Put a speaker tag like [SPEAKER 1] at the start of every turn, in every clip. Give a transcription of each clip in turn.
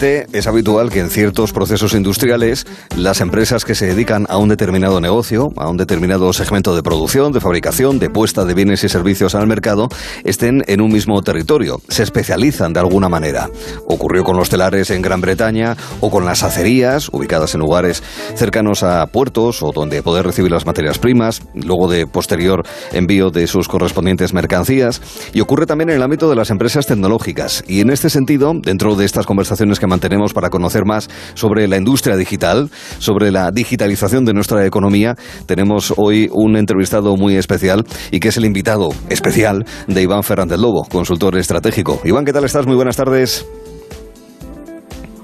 [SPEAKER 1] Es habitual que en ciertos procesos industriales las empresas que se dedican a un determinado negocio, a un determinado segmento de producción, de fabricación, de puesta de bienes y servicios al mercado, estén en un mismo territorio, se especializan de alguna manera. Ocurrió con los telares en Gran Bretaña o con las acerías, ubicadas en lugares cercanos a puertos o donde poder recibir las materias primas, luego de posterior envío de sus correspondientes mercancías. Y ocurre también en el ámbito de las empresas tecnológicas. Y en este sentido, dentro de estas conversaciones que mantenemos para conocer más sobre la industria digital, sobre la digitalización de nuestra economía, tenemos hoy un entrevistado muy especial y que es el invitado especial de Iván Fernández Lobo, consultor estratégico. Iván, ¿qué tal estás? Muy buenas tardes.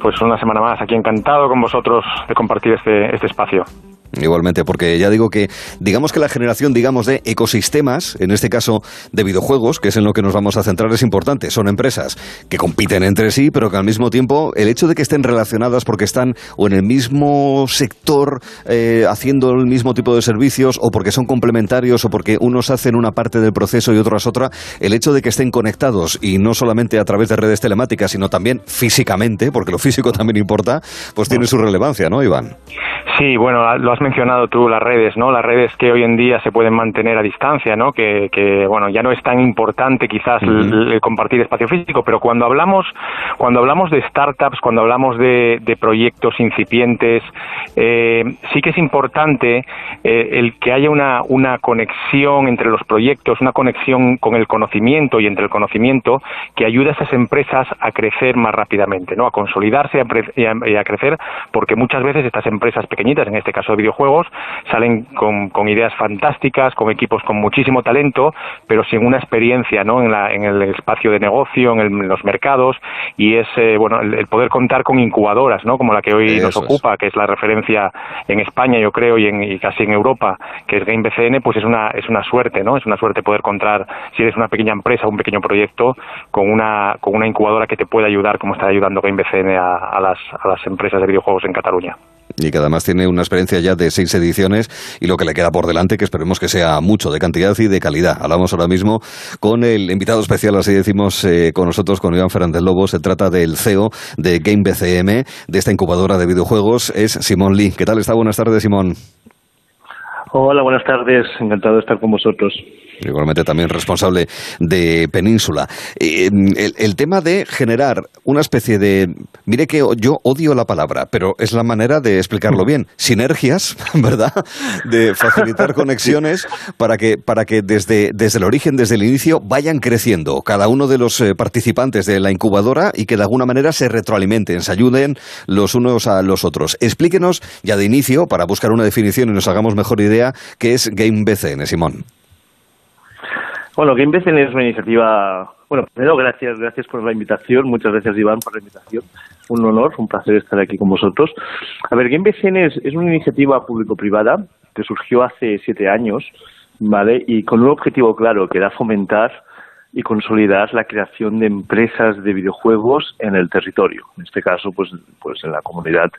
[SPEAKER 2] Pues una semana más, aquí encantado con vosotros de compartir este, este espacio.
[SPEAKER 1] Igualmente, porque ya digo que, digamos que la generación, digamos, de ecosistemas, en este caso de videojuegos, que es en lo que nos vamos a centrar, es importante. Son empresas que compiten entre sí, pero que al mismo tiempo el hecho de que estén relacionadas porque están o en el mismo sector eh, haciendo el mismo tipo de servicios, o porque son complementarios, o porque unos hacen una parte del proceso y otros otra, el hecho de que estén conectados y no solamente a través de redes telemáticas, sino también físicamente, porque lo físico también importa, pues tiene su relevancia, ¿no, Iván?
[SPEAKER 2] Sí, bueno, lo has mencionado tú, las redes, ¿no? Las redes que hoy en día se pueden mantener a distancia, ¿no? Que, que bueno, ya no es tan importante quizás el, compartir espacio físico, pero cuando hablamos, cuando hablamos de startups, cuando hablamos de, de proyectos incipientes, eh, sí que es importante eh, el que haya una, una conexión entre los proyectos, una conexión con el conocimiento y entre el conocimiento que ayude a esas empresas a crecer más rápidamente, ¿no? A consolidarse y a, y a crecer, porque muchas veces estas empresas pequeñas en este caso de videojuegos, salen con, ideas fantásticas, con equipos con muchísimo talento, pero sin una experiencia ¿no? en, la, en el espacio de negocio, en, los mercados, y es eh, bueno el, poder contar con incubadoras, ¿no? como la que hoy nos ocupa, que es la referencia en España, yo creo, y, en, y casi en Europa, que es GameBCN, pues es una, es una suerte, ¿no? Es una suerte poder contar, si eres una pequeña empresa, un pequeño proyecto, con una, con una incubadora que te pueda ayudar, como está ayudando GameBCN a, a, las, a las empresas de videojuegos en Cataluña
[SPEAKER 1] y que además tiene una experiencia ya de seis ediciones y lo que le queda por delante, que esperemos que sea mucho de cantidad y de calidad. Hablamos ahora mismo con el invitado especial, así decimos, eh, con nosotros, con Iván Fernández Lobo. Se trata del CEO de Game BCM, de esta incubadora de videojuegos, es Simón Lee. ¿Qué tal está? Buenas tardes, Simón.
[SPEAKER 3] Hola, buenas tardes. Encantado de estar con vosotros
[SPEAKER 1] igualmente también responsable de Península. Eh, el, tema de generar una especie de... Mire que yo odio la palabra, pero es la manera de explicarlo bien. Sinergias, ¿verdad? De facilitar conexiones para que, para que desde, desde el origen, desde el inicio, vayan creciendo cada uno de los eh, participantes de la incubadora y que de alguna manera se retroalimenten, se ayuden los unos a los otros. Explíquenos ya de inicio, para buscar una definición y nos hagamos mejor idea, qué es Game BCN, Simón.
[SPEAKER 3] Bueno, GameBCN es una iniciativa. Bueno, primero, gracias, gracias por la invitación. Muchas gracias, Iván, por la invitación. Un honor, un placer estar aquí con vosotros. A ver, GameBCN es, es una iniciativa público-privada que surgió hace siete años, ¿vale? Y con un objetivo claro, que era fomentar y consolidar la creación de empresas de videojuegos en el territorio. En este caso, pues, pues en la comunidad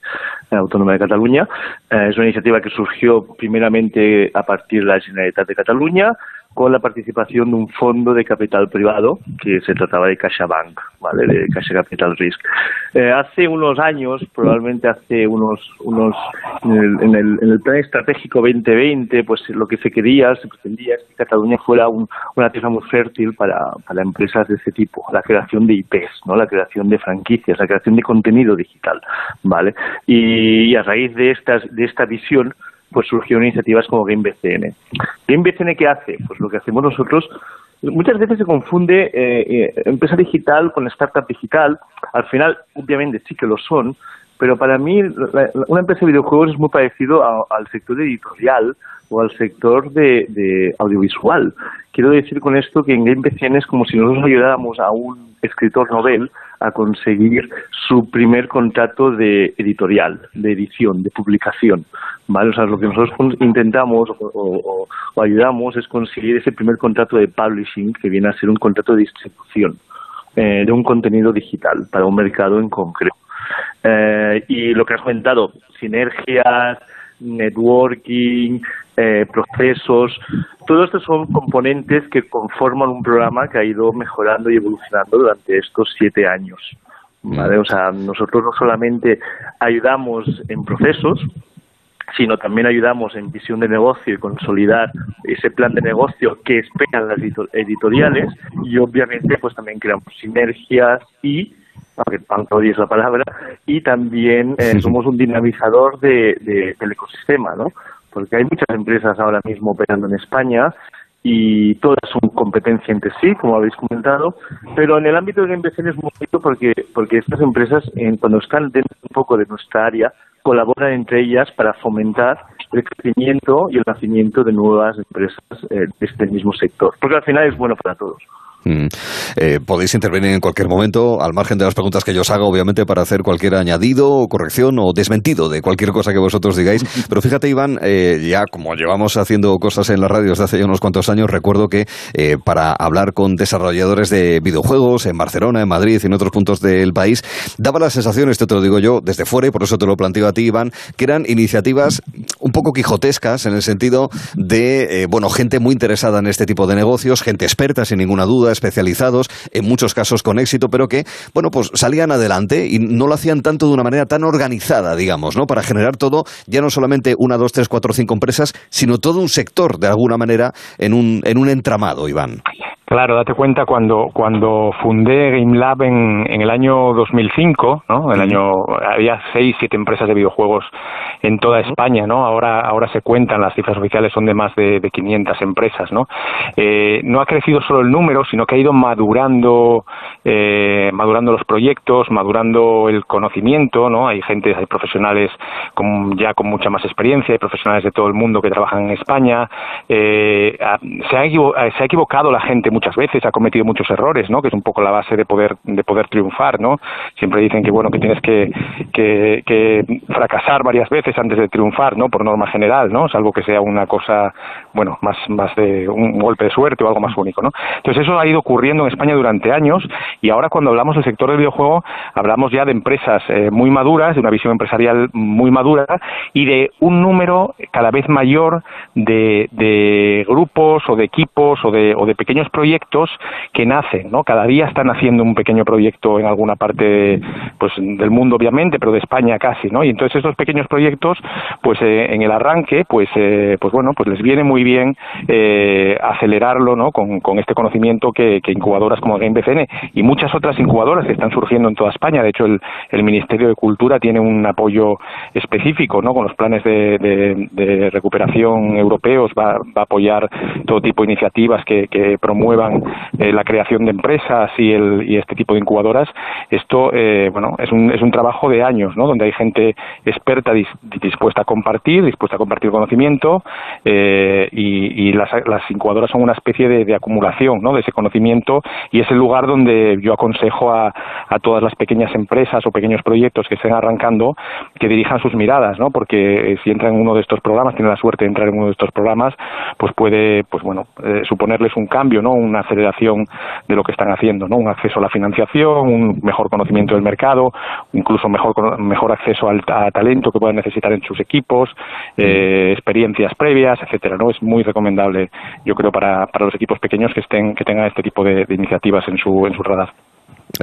[SPEAKER 3] autónoma de Cataluña. Eh, es una iniciativa que surgió primeramente a partir de la Generalitat de Cataluña con la participación de un fondo de capital privado que se trataba de CaixaBank, ¿vale? de Caixa Capital Risk. Eh, hace unos años, probablemente hace unos, unos en el, en, el, plan estratégico 2020, pues lo que se quería, se pretendía que Cataluña fuera una tierra muy fértil para, para empresas de ese tipo, la creación de IPs, ¿no? la creación de franquicias, la creación de contenido digital, ¿vale? Y, y a raíz de, estas, de esta visión, pues surgieron iniciativas como GameBCN. ¿GameBCN qué hace? Pues lo que hacemos nosotros, muchas veces se confunde eh, eh, empresa digital con startup digital. Al final, obviamente sí que lo son, pero para mí una empresa de videojuegos es muy parecido al sector editorial o al sector de, audiovisual. Quiero decir con esto que en GameBCN es como si nosotros ayudáramos a un escritor novel a conseguir su primer contrato de editorial, de edición, de publicación. ¿vale? O sea, lo que nosotros intentamos o, ayudamos es conseguir ese primer contrato de publishing que viene a ser un contrato de distribución eh, de un contenido digital para un mercado en concreto. Eh, y lo que has comentado, sinergias, networking, eh, procesos, todo esto son componentes que conforman un programa que ha ido mejorando y evolucionando durante estos siete años. ¿vale? O sea, nosotros no solamente ayudamos en procesos, sino también ayudamos en visión de negocio y consolidar ese plan de negocio que esperan las editoriales y obviamente pues también creamos sinergias y aunque tanto es la palabra, y también eh, somos un dinamizador de, del ecosistema, ¿no? Porque hay muchas empresas ahora mismo operando en España y todas son competencia entre sí, como habéis comentado, pero en el ámbito de la inversión es muy bonito porque, porque estas empresas, cuando están dentro un poco de nuestra área, colaboran entre ellas para fomentar el crecimiento y el nacimiento de nuevas empresas eh, de este mismo sector, porque al final es bueno para todos.
[SPEAKER 1] Mm. Eh, podéis intervenir en cualquier momento, al margen de las preguntas que yo os haga, obviamente, para hacer cualquier añadido, corrección o desmentido de cualquier cosa que vosotros digáis. Pero fíjate, Iván, eh, ya como llevamos haciendo cosas en la radio desde hace ya unos cuantos años, recuerdo que eh, para hablar con desarrolladores de videojuegos en Barcelona, en Madrid y en otros puntos del país, daba la sensación, esto te lo digo yo desde fuera y por eso te lo planteo a ti, Iván, que eran iniciativas un poco quijotescas en el sentido de, bueno, gente muy interesada en este tipo de negocios, gente experta, sin ninguna duda especializados, en muchos casos con éxito, pero que, bueno, pues salían adelante y no lo hacían tanto de una manera tan organizada, digamos, ¿no? Para generar todo, ya no solamente una, dos, tres, cuatro, cinco empresas, sino todo un sector, de alguna manera, en un, en un entramado, Iván.
[SPEAKER 2] Claro, date cuenta cuando cuando fundé GameLab en, en el año 2005, ¿no? El año había seis, siete empresas de videojuegos en toda España, ¿no? Ahora ahora se cuentan las cifras oficiales son de más de, de 500 empresas, ¿no? Eh, no ha crecido solo el número, sino que ha ido madurando eh, madurando los proyectos, madurando el conocimiento, ¿no? Hay gente, hay profesionales con, ya con mucha más experiencia, hay profesionales de todo el mundo que trabajan en España. Eh, se, ha, se ha equivocado la gente muchas veces, ha cometido muchos errores, ¿no? Que es un poco la base de poder de poder triunfar, ¿no? Siempre dicen que bueno que tienes que, que, que fracasar varias veces antes de triunfar, ¿no? Por norma general, ¿no? Salvo que sea una cosa, bueno, más más de un golpe de suerte o algo más único, ¿no? Entonces eso ha ido ocurriendo en España durante años y ahora cuando hablamos del sector del videojuego hablamos ya de empresas eh, muy maduras, de una visión empresarial muy madura y de un número cada vez mayor de, de grupos o de equipos o de, o de pequeños proyectos proyectos que nacen, ¿no? Cada día están haciendo un pequeño proyecto en alguna parte pues del mundo obviamente, pero de España casi, ¿no? Y entonces estos pequeños proyectos pues eh, en el arranque pues eh, pues bueno, pues les viene muy bien eh, acelerarlo, ¿no? Con, este conocimiento que, incubadoras como GameBCN y muchas otras incubadoras que están surgiendo en toda España, de hecho el, Ministerio de Cultura tiene un apoyo específico, ¿no? Con los planes de recuperación europeos va, va, a apoyar todo tipo de iniciativas que, que promuevan eh, la creación de empresas y, el, y este tipo de incubadoras, esto eh, bueno es un, es un trabajo de años, ¿no? donde hay gente experta dispuesta a compartir, dispuesta a compartir conocimiento eh, y, las, las, incubadoras son una especie de, acumulación ¿no? de ese conocimiento y es el lugar donde yo aconsejo a, a todas las pequeñas empresas o pequeños proyectos que estén arrancando que dirijan sus miradas, ¿no? porque si entran en uno de estos programas, tienen la suerte de entrar en uno de estos programas, pues puede pues bueno suponerles un cambio, ¿no? Una aceleración de lo que están haciendo, ¿no? Un acceso a la financiación, un mejor conocimiento del mercado, incluso mejor mejor acceso al a talento que puedan necesitar en sus equipos, eh, experiencias previas, etcétera, ¿no? Es muy recomendable, yo creo, para, para los equipos pequeños que estén que tengan este tipo de, de iniciativas en su en su radar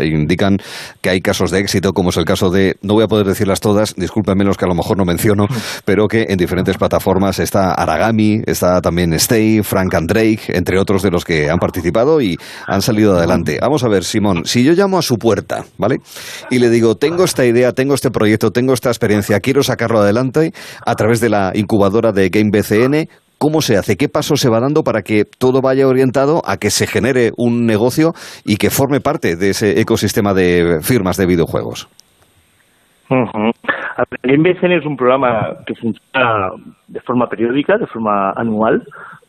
[SPEAKER 1] indican que hay casos de éxito, como es el caso de, no voy a poder decirlas todas, discúlpenme los que a lo mejor no menciono, pero que en diferentes plataformas está Aragami, está también Stay, Frank and Drake, entre otros de los que han participado y han salido adelante. Vamos a ver, Simón, si yo llamo a su puerta, ¿vale? Y le digo, tengo esta idea, tengo este proyecto, tengo esta experiencia, quiero sacarlo adelante a través de la incubadora de Game BCN, ¿Cómo se hace? ¿Qué paso se va dando para que todo vaya orientado a que se genere un negocio y que forme parte de ese ecosistema de firmas de videojuegos?
[SPEAKER 3] Uh -huh. El es un programa que funciona de forma periódica, de forma anual,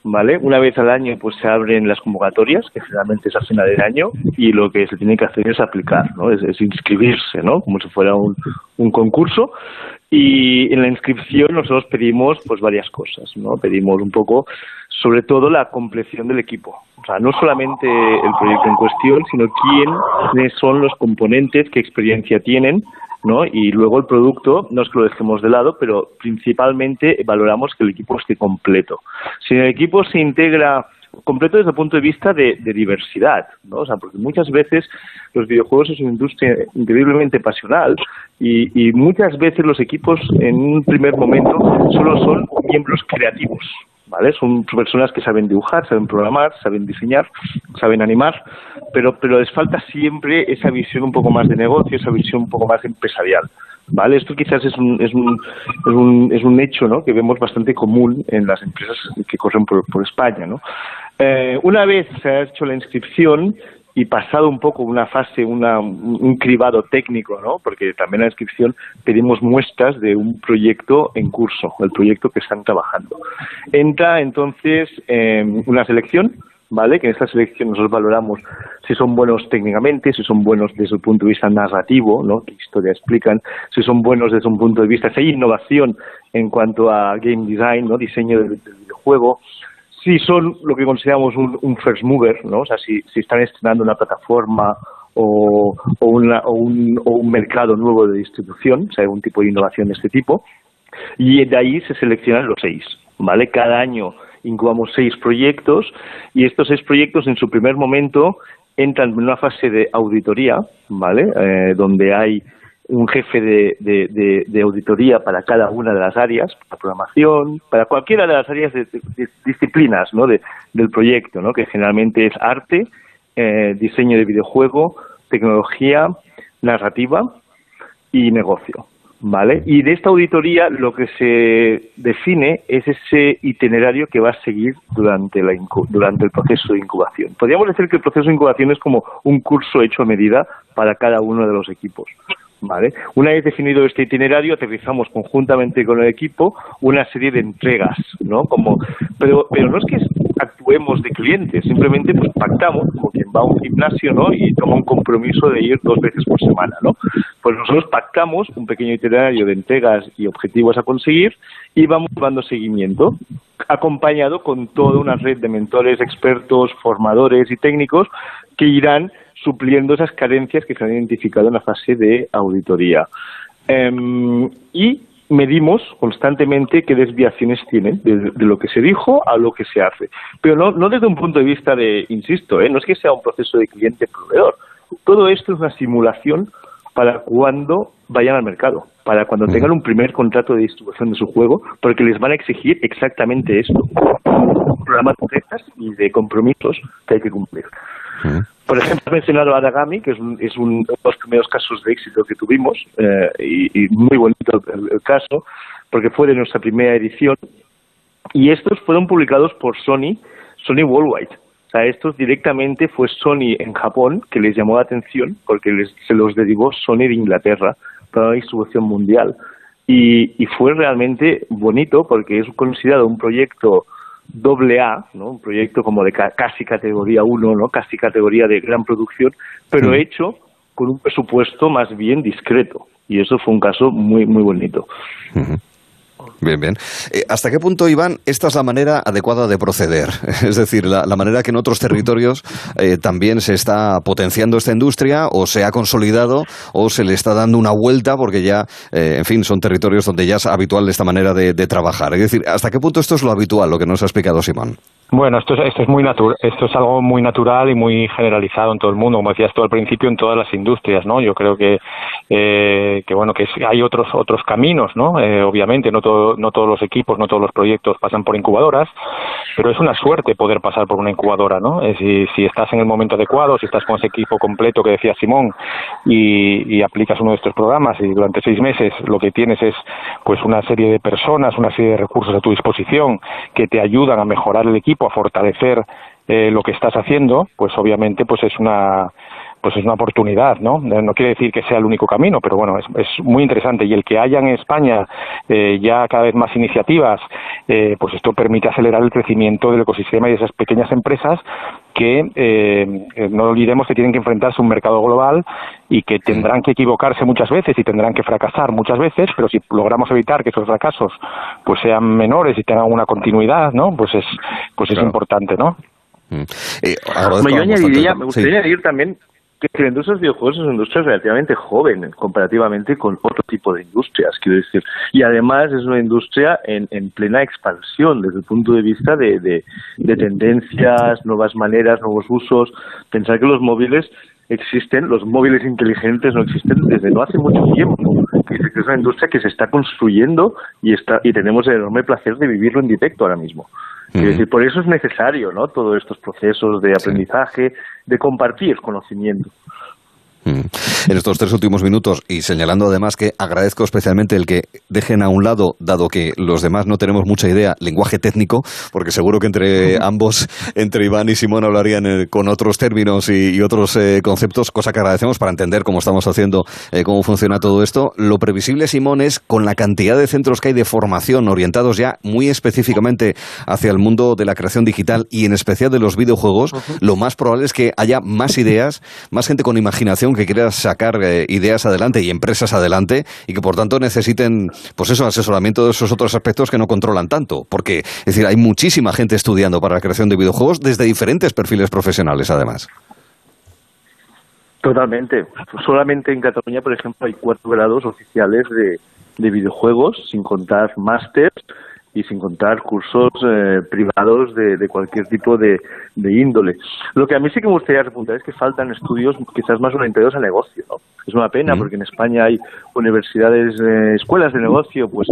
[SPEAKER 3] ¿vale? Una vez al año pues se abren las convocatorias, que generalmente es a final del año, y lo que se tiene que hacer es aplicar, ¿no? Es, es inscribirse, ¿no? Como si fuera un concurso. Y en la inscripción nosotros pedimos pues varias cosas, ¿no? Pedimos un poco, sobre todo la compleción del equipo. O sea, no solamente el proyecto en cuestión, sino quiénes son los componentes, qué experiencia tienen, ¿no? Y luego el producto, no es que lo dejemos de lado, pero principalmente valoramos que el equipo esté completo. Si en el equipo se integra completo desde el punto de vista de, diversidad, ¿no? O sea, porque muchas veces los videojuegos es una industria increíblemente pasional y, y muchas veces los equipos en un primer momento solo son miembros creativos, ¿vale? Son personas que saben dibujar, saben programar, saben diseñar, saben animar, pero, pero les falta siempre esa visión un poco más de negocio, esa visión un poco más empresarial. ¿Vale? Esto quizás es un, es un, es un, es un hecho ¿no? que vemos bastante común en las empresas que corren por, por España. ¿no? Eh, una vez se ha hecho la inscripción, y pasado un poco una fase, una, un cribado técnico, ¿no? porque también la inscripción pedimos muestras de un proyecto en curso, el proyecto que están trabajando. Entra entonces eh, una selección, ¿vale? que en esta selección nosotros valoramos si son buenos técnicamente, si son buenos desde el punto de vista narrativo, ¿no? qué historia explican, si son buenos desde un punto de vista, si hay innovación en cuanto a game design, ¿no? diseño del, del videojuego, si son lo que consideramos un, first mover, ¿no? O sea, si, si están estrenando una plataforma o, o, una, o, un, o un mercado nuevo de distribución, o sea, algún tipo de innovación de este tipo, y de ahí se seleccionan los seis, ¿vale? Cada año incubamos seis proyectos y estos seis proyectos en su primer momento entran en una fase de auditoría, ¿vale? Eh, donde hay un jefe de, auditoría para cada una de las áreas, para programación, para cualquiera de las áreas de, disciplinas ¿no? del proyecto, ¿no? que generalmente es arte, eh, diseño de videojuego, tecnología, narrativa y negocio. ¿Vale? Y de esta auditoría lo que se define es ese itinerario que va a seguir durante, la durante el proceso de incubación. Podríamos decir que el proceso de incubación es como un curso hecho a medida para cada uno de los equipos. ¿vale? Una vez definido este itinerario, aterrizamos conjuntamente con el equipo una serie de entregas, ¿no? Como, pero, pero no es que actuemos de clientes, simplemente pues pactamos, como quien va a un gimnasio, ¿no? Y toma un compromiso de ir dos veces por semana, ¿no? Pues nosotros pactamos un pequeño itinerario de entregas y objetivos a conseguir y vamos dando seguimiento, acompañado con toda una red de mentores, expertos, formadores y técnicos que irán supliendo esas carencias que se han identificado en la fase de auditoría. Em, y medimos constantemente qué desviaciones tienen de, lo que se dijo a lo que se hace. Pero no, no desde un punto de vista de, insisto, ¿eh? no es que sea un proceso de cliente-proveedor. Todo esto es una simulación para cuando vayan al mercado, para cuando tengan un primer contrato de distribución de su juego, porque les van a exigir exactamente esto, un programa de metas y de compromisos que hay que cumplir. Por ejemplo, he mencionado a Adagami, que es, es uno de los primeros casos de éxito que tuvimos, eh, y, muy bonito el, caso, porque fue de nuestra primera edición, y estos fueron publicados por Sony, Sony Worldwide. O sea, estos directamente fue Sony en Japón, que les llamó la atención, porque les, se los derivó Sony de Inglaterra para la distribución mundial. Y, y fue realmente bonito, porque es considerado un proyecto doble A, ¿no? un proyecto como de casi categoría 1, ¿no? casi categoría de gran producción, pero hecho con un presupuesto más bien discreto. Y eso fue un caso muy, muy bonito.
[SPEAKER 1] Bien, bien. Eh, ¿Hasta qué punto, Iván, esta es la manera adecuada de proceder? Es decir, la, manera que en otros territorios eh, también se está potenciando esta industria o se ha consolidado o se le está dando una vuelta porque ya, eh, en fin, son territorios donde ya es habitual esta manera de, de trabajar. Es decir, ¿hasta qué punto esto es lo habitual, lo que nos ha explicado Simón?
[SPEAKER 2] Bueno, esto es, esto es muy natural, esto es algo muy natural y muy generalizado en todo el mundo, como decías tú al principio, en todas las industrias, ¿no? Yo creo que, eh, que bueno, que hay otros otros caminos, ¿no? Eh, obviamente, no todo, no todos los equipos, no todos los proyectos pasan por incubadoras, pero es una suerte poder pasar por una incubadora, ¿no? Si, si estás en el momento adecuado, si estás con ese equipo completo que decía Simón y, y aplicas uno de estos programas y durante seis meses lo que tienes es pues una serie de personas, una serie de recursos a tu disposición que te ayudan a mejorar el equipo a fortalecer eh, lo que estás haciendo, pues obviamente pues es una pues es una oportunidad, ¿no? Eh, no quiere decir que sea el único camino, pero bueno, es, es muy interesante y el que haya en España eh, ya cada vez más iniciativas, eh, pues esto permite acelerar el crecimiento del ecosistema y de esas pequeñas empresas que eh, no olvidemos que tienen que enfrentarse a un mercado global y que tendrán que equivocarse muchas veces y tendrán que fracasar muchas veces, pero si logramos evitar que esos fracasos pues sean menores y tengan una continuidad, ¿no? Pues es pues es importante, ¿no?
[SPEAKER 3] Mm. Eh, yo añadiría, me gustaría añadir también que la industria de los videojuegos es una industria relativamente joven comparativamente con otro tipo de industrias, quiero decir. Y además es una industria en, en plena expansión desde el punto de vista de, de, tendencias, nuevas maneras, nuevos usos. Pensar que los móviles existen, los móviles inteligentes no existen desde no hace mucho tiempo. Es una industria que se está construyendo y, está, y tenemos el enorme placer de vivirlo en directo ahora mismo. Es decir, por eso es necesario ¿no? todos estos procesos de aprendizaje, de compartir conocimiento.
[SPEAKER 1] En estos tres últimos minutos y señalando además que agradezco especialmente el que dejen a un lado, dado que los demás no tenemos mucha idea, lenguaje técnico, porque seguro que entre ambos, entre Iván y Simón, hablarían eh, con otros términos y, otros eh, conceptos, cosa que agradecemos para entender cómo estamos haciendo, eh, cómo funciona todo esto. Lo previsible, Simón, es con la cantidad de centros que hay de formación orientados ya muy específicamente hacia el mundo de la creación digital y en especial de los videojuegos, lo más probable es que haya más ideas, más gente con imaginación que quiera sacar eh, ideas adelante y empresas adelante y que por tanto necesiten, pues eso, asesoramiento de esos otros aspectos que no controlan tanto. Porque, es decir, hay muchísima gente estudiando para la creación de videojuegos desde diferentes perfiles profesionales, además.
[SPEAKER 3] Totalmente. Solamente en Cataluña, por ejemplo, hay cuatro grados oficiales de, de videojuegos, sin contar másters y sin contar cursos eh, privados de, de, cualquier tipo de, de, índole. Lo que a mí sí que me gustaría repuntar es que faltan estudios quizás más orientados al negocio. ¿no? Es una pena porque en España hay universidades, eh, escuelas de negocio, pues,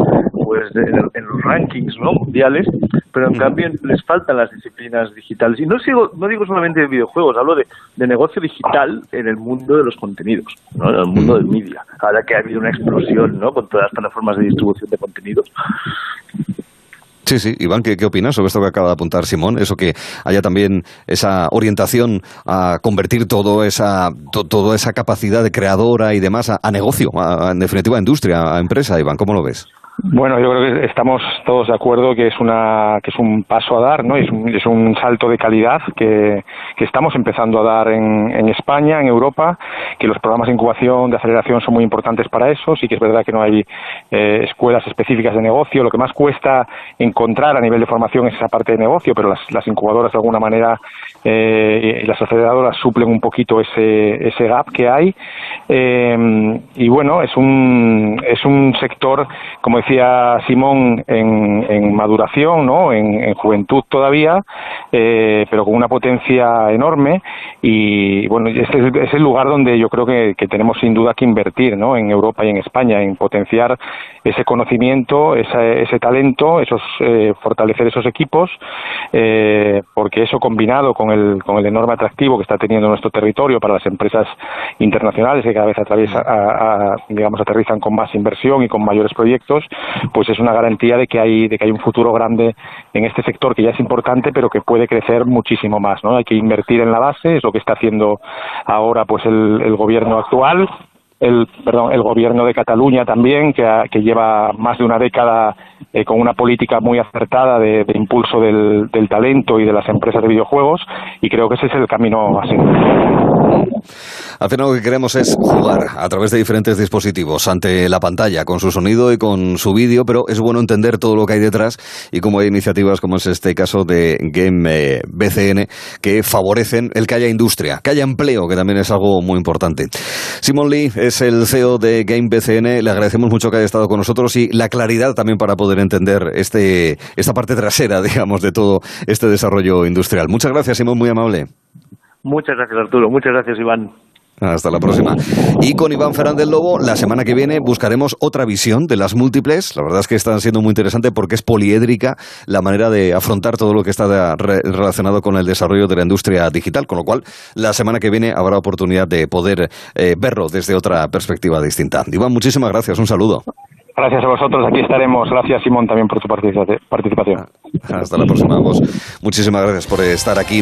[SPEAKER 3] pues en, los rankings ¿no? mundiales, pero en cambio les faltan las disciplinas digitales. Y no, sigo, no digo solamente de videojuegos, hablo de, de negocio digital en el mundo de los contenidos, ¿no? en el mundo del media. Ahora que ha habido una explosión ¿no? con todas las plataformas de distribución de contenidos.
[SPEAKER 1] Sí, sí. Iván, ¿qué, ¿qué, opinas sobre esto que acaba de apuntar Simón? Eso que haya también esa orientación a convertir todo esa, toda esa capacidad de creadora y demás a, negocio, en definitiva a industria, a empresa. Iván, ¿cómo lo ves?
[SPEAKER 2] Bueno, yo creo que estamos todos de acuerdo que es una que es un paso a dar, ¿no? Es un, es un salto de calidad que, estamos empezando a dar en, en, España, en Europa, que los programas de incubación, de aceleración son muy importantes para eso. Sí que es verdad que no hay eh, escuelas específicas de negocio. Lo que más cuesta encontrar a nivel de formación es esa parte de negocio, pero las incubadoras de alguna manera eh, las aceleradoras suplen un poquito ese, ese gap que hay. Eh, y bueno, es un, es un sector, como decía Simón, en, en maduración, ¿no? en, en juventud todavía, eh, pero con una potencia enorme. Y bueno, este es el lugar donde yo creo que, que tenemos sin duda que invertir, ¿no? en Europa y en España, en potenciar ese conocimiento, ese, ese talento, esos, eh, fortalecer esos equipos, porque eso combinado con el, con el enorme atractivo que está teniendo nuestro territorio para las empresas internacionales que cada vez atraviesa, a, a, digamos, aterrizan con más inversión y con mayores proyectos, pues es una garantía de que hay de que hay un futuro grande en este sector que ya es importante pero que puede crecer muchísimo más no hay que invertir en la base es lo que está haciendo ahora pues el, el gobierno actual el perdón el gobierno de Cataluña también que, lleva más de una década eh, con una política muy acertada de, impulso del, del, talento y de las empresas de videojuegos y creo que ese es el camino a seguir.
[SPEAKER 1] Al final lo que queremos es jugar a través de diferentes dispositivos ante la pantalla con su sonido y con su vídeo, pero es bueno entender todo lo que hay detrás y cómo hay iniciativas como es este caso de Game eh, BCN que favorecen el que haya industria, que haya empleo, que también es algo muy importante. Simon Lee es el CEO de Game BCN, le agradecemos mucho que haya estado con nosotros y la claridad también para poder entender este, esta parte trasera, digamos, de todo este desarrollo industrial. Muchas gracias, Simón, muy amable.
[SPEAKER 3] Muchas gracias, Arturo. Muchas gracias, Iván.
[SPEAKER 1] Hasta la próxima. Y con Iván Fernández Lobo, la semana que viene buscaremos otra visión de las múltiples. La verdad es que están siendo muy interesante porque es poliédrica la manera de afrontar todo lo que está relacionado con el desarrollo de la industria digital. Con lo cual, la semana que viene habrá oportunidad de poder eh, verlo desde otra perspectiva distinta. Iván, muchísimas gracias. Un saludo.
[SPEAKER 2] Gracias a vosotros, aquí estaremos. Gracias, Simón, también por tu participación.
[SPEAKER 1] Hasta la próxima, vos. Muchísimas gracias por estar aquí.